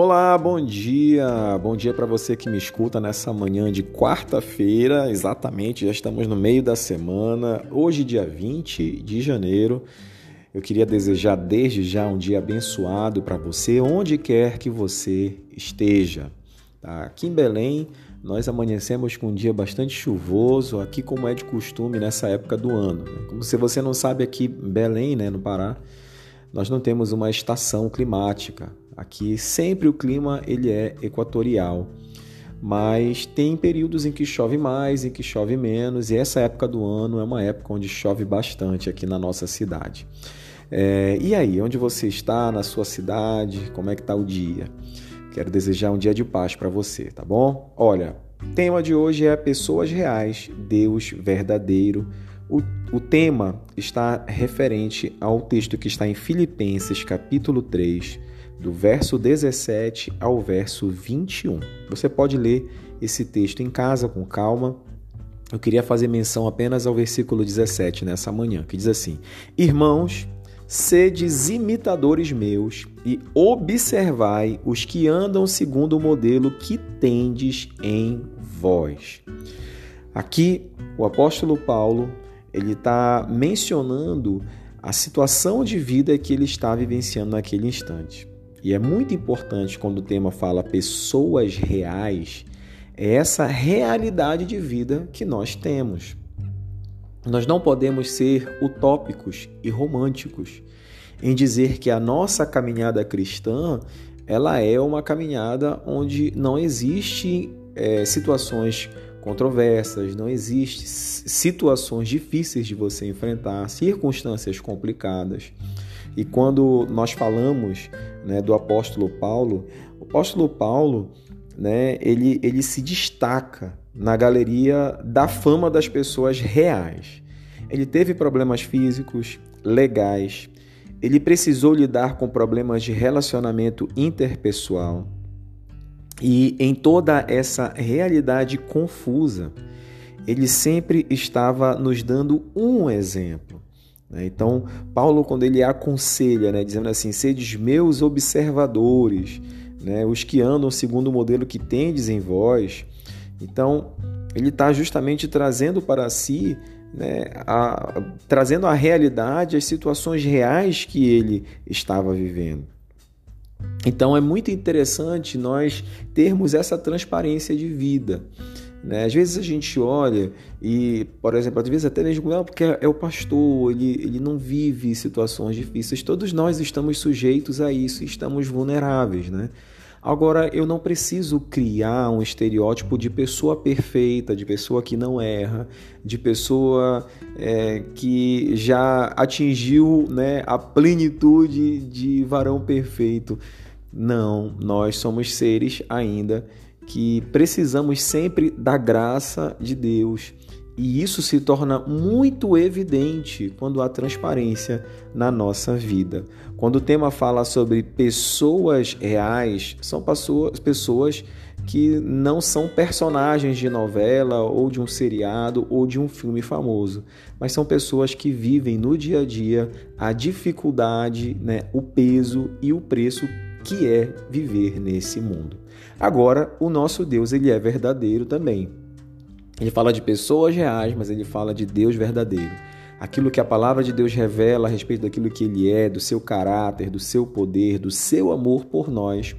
Olá, bom dia. Bom dia para você que me escuta nessa manhã de quarta-feira, exatamente, já estamos no meio da semana. Hoje, dia 20 de janeiro. Eu queria desejar desde já um dia abençoado para você, onde quer que você esteja. Tá? Aqui em Belém, nós amanhecemos com um dia bastante chuvoso, aqui como é de costume nessa época do ano. Né? Como se você não sabe, aqui Belém, né, no Pará, nós não temos uma estação climática. Aqui sempre o clima ele é equatorial, mas tem períodos em que chove mais, em que chove menos, e essa época do ano é uma época onde chove bastante aqui na nossa cidade. É, e aí, onde você está na sua cidade? Como é que está o dia? Quero desejar um dia de paz para você, tá bom? Olha, tema de hoje é pessoas reais, Deus verdadeiro. O, o tema está referente ao texto que está em Filipenses, capítulo 3, do verso 17 ao verso 21. Você pode ler esse texto em casa com calma. Eu queria fazer menção apenas ao versículo 17 nessa manhã, que diz assim: Irmãos, sedes imitadores meus e observai os que andam segundo o modelo que tendes em vós. Aqui, o apóstolo Paulo ele está mencionando a situação de vida que ele está vivenciando naquele instante. E é muito importante quando o tema fala pessoas reais, é essa realidade de vida que nós temos. Nós não podemos ser utópicos e românticos em dizer que a nossa caminhada cristã ela é uma caminhada onde não existe é, situações controversas, não existem situações difíceis de você enfrentar, circunstâncias complicadas. E quando nós falamos né, do apóstolo Paulo, o apóstolo Paulo né, ele, ele se destaca na galeria da fama das pessoas reais. Ele teve problemas físicos, legais, ele precisou lidar com problemas de relacionamento interpessoal. E em toda essa realidade confusa, ele sempre estava nos dando um exemplo. Né? Então, Paulo, quando ele aconselha, né, dizendo assim: sedes meus observadores, né, os que andam segundo o modelo que tendes em vós. Então, ele está justamente trazendo para si, né, a, trazendo a realidade, as situações reais que ele estava vivendo. Então, é muito interessante nós termos essa transparência de vida. Né? Às vezes a gente olha e, por exemplo, às vezes até mesmo não, porque é o pastor, ele, ele não vive situações difíceis. Todos nós estamos sujeitos a isso, estamos vulneráveis, né? Agora, eu não preciso criar um estereótipo de pessoa perfeita, de pessoa que não erra, de pessoa é, que já atingiu né, a plenitude de varão perfeito. Não, nós somos seres ainda que precisamos sempre da graça de Deus. E isso se torna muito evidente quando há transparência na nossa vida. Quando o tema fala sobre pessoas reais, são pessoas que não são personagens de novela ou de um seriado ou de um filme famoso, mas são pessoas que vivem no dia a dia a dificuldade, né, o peso e o preço que é viver nesse mundo. Agora, o nosso Deus, ele é verdadeiro também. Ele fala de pessoas reais, mas ele fala de Deus verdadeiro. Aquilo que a palavra de Deus revela a respeito daquilo que ele é, do seu caráter, do seu poder, do seu amor por nós,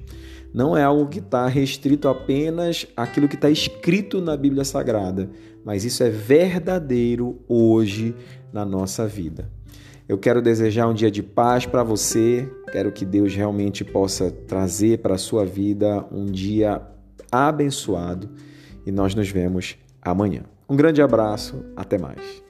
não é algo que está restrito apenas àquilo que está escrito na Bíblia Sagrada, mas isso é verdadeiro hoje na nossa vida. Eu quero desejar um dia de paz para você. Quero que Deus realmente possa trazer para a sua vida um dia abençoado e nós nos vemos amanhã. Um grande abraço, até mais.